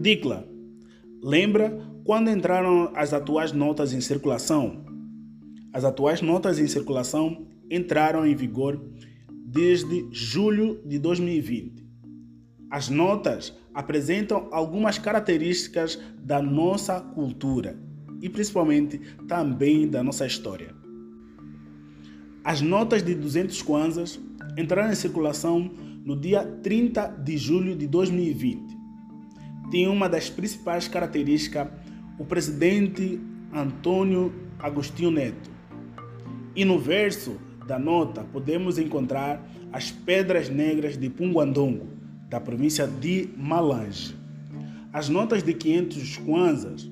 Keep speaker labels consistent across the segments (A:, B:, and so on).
A: Dicla, lembra quando entraram as atuais notas em circulação? As atuais notas em circulação entraram em vigor desde julho de 2020. As notas apresentam algumas características da nossa cultura e principalmente também da nossa história. As notas de 200 kwanzas entraram em circulação no dia 30 de julho de 2020. Tem uma das principais características o presidente Antônio Agostinho Neto. E no verso da nota podemos encontrar as pedras negras de Punguandongo, da província de Malange. As notas de 500 kwanzas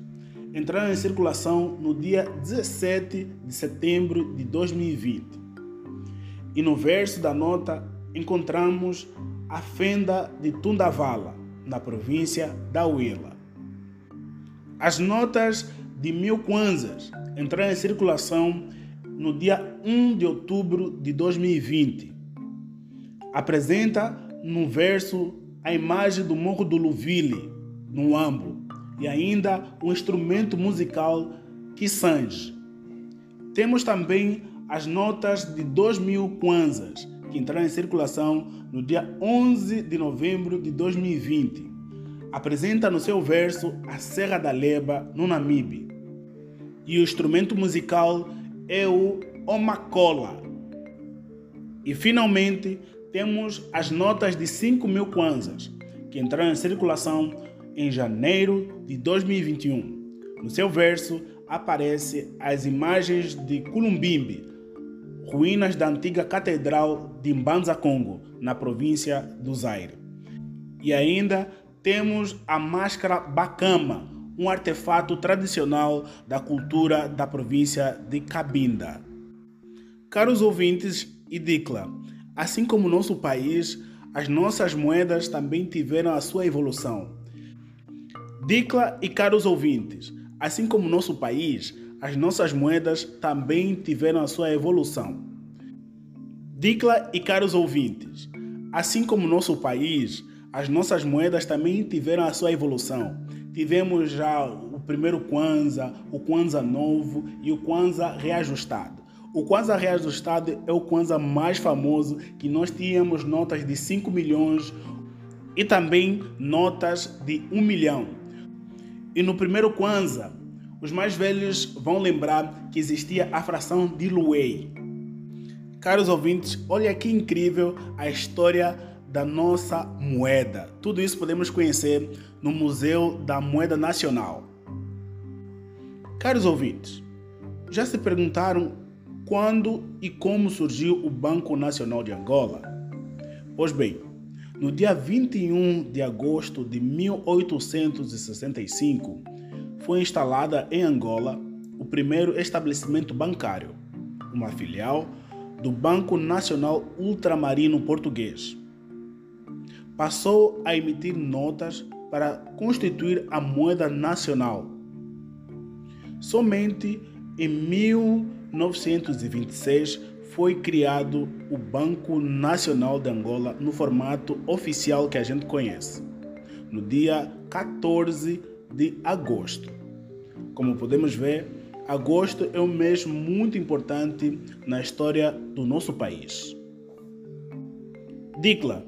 A: entraram em circulação no dia 17 de setembro de 2020. E no verso da nota encontramos a fenda de Tundavala, na província da Huila. As notas de mil kwanzas entraram em circulação no dia 1 de outubro de 2020. Apresenta no verso a imagem do Morro do Luvile, no Ambo, e ainda um instrumento musical Kisange. Temos também as notas de 2000 kwanzas, que entraram em circulação no dia 11 de novembro de 2020. Apresenta no seu verso a Serra da Leba, no Namibe. E o instrumento musical é o Omacola. E finalmente temos as notas de 5 mil kwanzas, que entraram em circulação em janeiro de 2021. No seu verso aparecem as imagens de Culumbimbi, ruínas da antiga Catedral de Mbanza Congo, na província do Zaire. E ainda temos a máscara Bacama, um artefato tradicional da cultura da província de Cabinda. Caros ouvintes e Dicla, assim como nosso país, as nossas moedas também tiveram a sua evolução. Dicla e caros ouvintes, assim como nosso país, as nossas moedas também tiveram a sua evolução. Dicla e caros ouvintes, assim como nosso país, as nossas moedas também tiveram a sua evolução. Tivemos já o primeiro Kwanza, o Kwanza novo e o Kwanza reajustado. O Kwanza reajustado é o Kwanza mais famoso que nós tínhamos notas de 5 milhões e também notas de 1 milhão. E no primeiro Kwanzaa, os mais velhos vão lembrar que existia a fração de Luei. Caros ouvintes, olha que incrível a história da nossa moeda. Tudo isso podemos conhecer no Museu da Moeda Nacional. Caros ouvintes, já se perguntaram quando e como surgiu o Banco Nacional de Angola? Pois bem, no dia 21 de agosto de 1865, foi instalada em Angola o primeiro estabelecimento bancário, uma filial do Banco Nacional Ultramarino Português. Passou a emitir notas para constituir a moeda nacional. Somente em 1926 foi criado o Banco Nacional de Angola no formato oficial que a gente conhece, no dia 14 de agosto. Como podemos ver, agosto é um mês muito importante na história do nosso país. Dicla,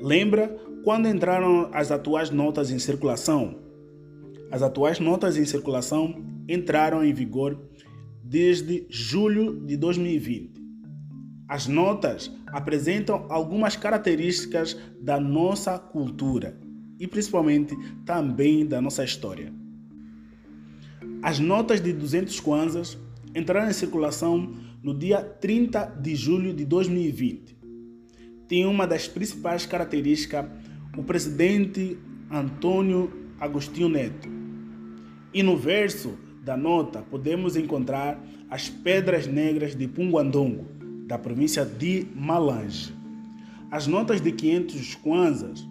A: lembra quando entraram as atuais notas em circulação? As atuais notas em circulação entraram em vigor desde julho de 2020. As notas apresentam algumas características da nossa cultura e principalmente também da nossa história. As notas de 200 kwanzas entraram em circulação no dia 30 de julho de 2020. Tem uma das principais características o presidente Antônio Agostinho Neto. E no verso da nota podemos encontrar as pedras negras de Punguandongo, da província de Malange. As notas de 500 kwanzas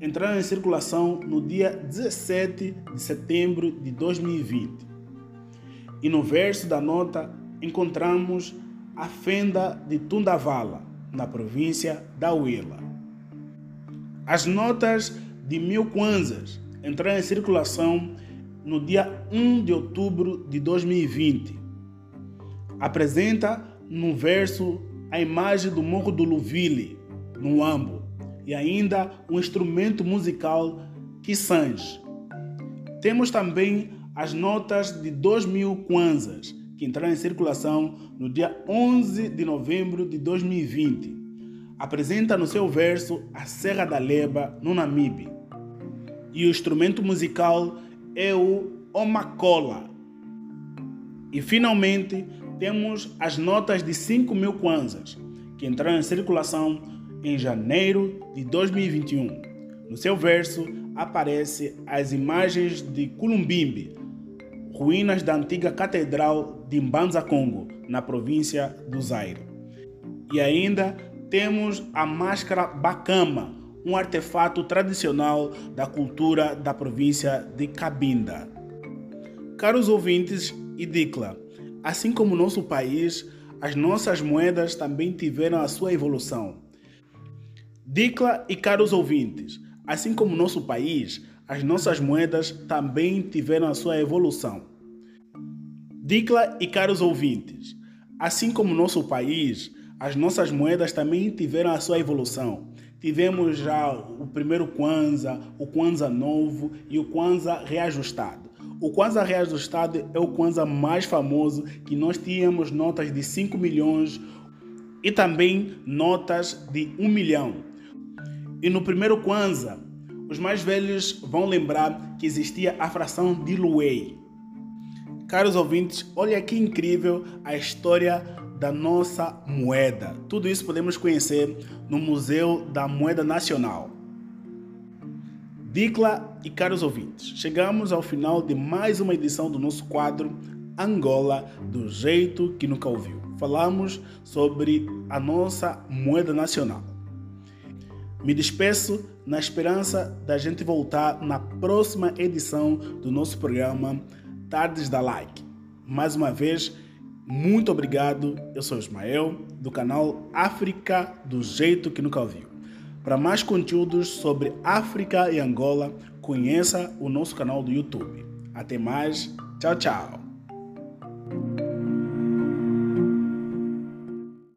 A: entraram em circulação no dia 17 de setembro de 2020. E no verso da nota encontramos a fenda de Tundavala, na província da Huila. As notas de mil kwanzas entrou em circulação no dia 1 de outubro de 2020. Apresenta no verso a imagem do Morro do Luvile, no Ambo, e ainda um instrumento musical Kissange. Temos também as notas de 2 mil kwanzas, que entraram em circulação no dia 11 de novembro de 2020. Apresenta no seu verso a Serra da Leba, no Namibe. E o instrumento musical é o Omacola. E finalmente temos as notas de 5 mil kwanzas, que entraram em circulação em janeiro de 2021. No seu verso aparecem as imagens de Kulumbimbi, ruínas da antiga Catedral de Mbanza Congo, na província do Zaire. E ainda temos a máscara Bacama, um artefato tradicional da cultura da província de Cabinda. Caros ouvintes e Dicla, assim como nosso país, as nossas moedas também tiveram a sua evolução. Dicla e caros ouvintes, assim como nosso país, as nossas moedas também tiveram a sua evolução. Dicla e caros ouvintes, assim como nosso país, as nossas moedas também tiveram a sua evolução. Tivemos já o primeiro Kwanza, o Kwanza novo e o Kwanza reajustado. O Kwanza reajustado é o Kwanza mais famoso que nós tínhamos notas de 5 milhões e também notas de 1 milhão. E no primeiro Kwanza, os mais velhos vão lembrar que existia a fração de Luei. Caros ouvintes, olha que incrível a história da nossa moeda. Tudo isso podemos conhecer no Museu da Moeda Nacional. Dicla e caros ouvintes, chegamos ao final de mais uma edição do nosso quadro Angola do jeito que nunca ouviu. Falamos sobre a nossa moeda nacional. Me despeço na esperança da gente voltar na próxima edição do nosso programa Tardes da Like. Mais uma vez, muito obrigado. Eu sou Ismael, do canal África do Jeito que Nunca Ouviu. Para mais conteúdos sobre África e Angola, conheça o nosso canal do YouTube. Até mais. Tchau, tchau.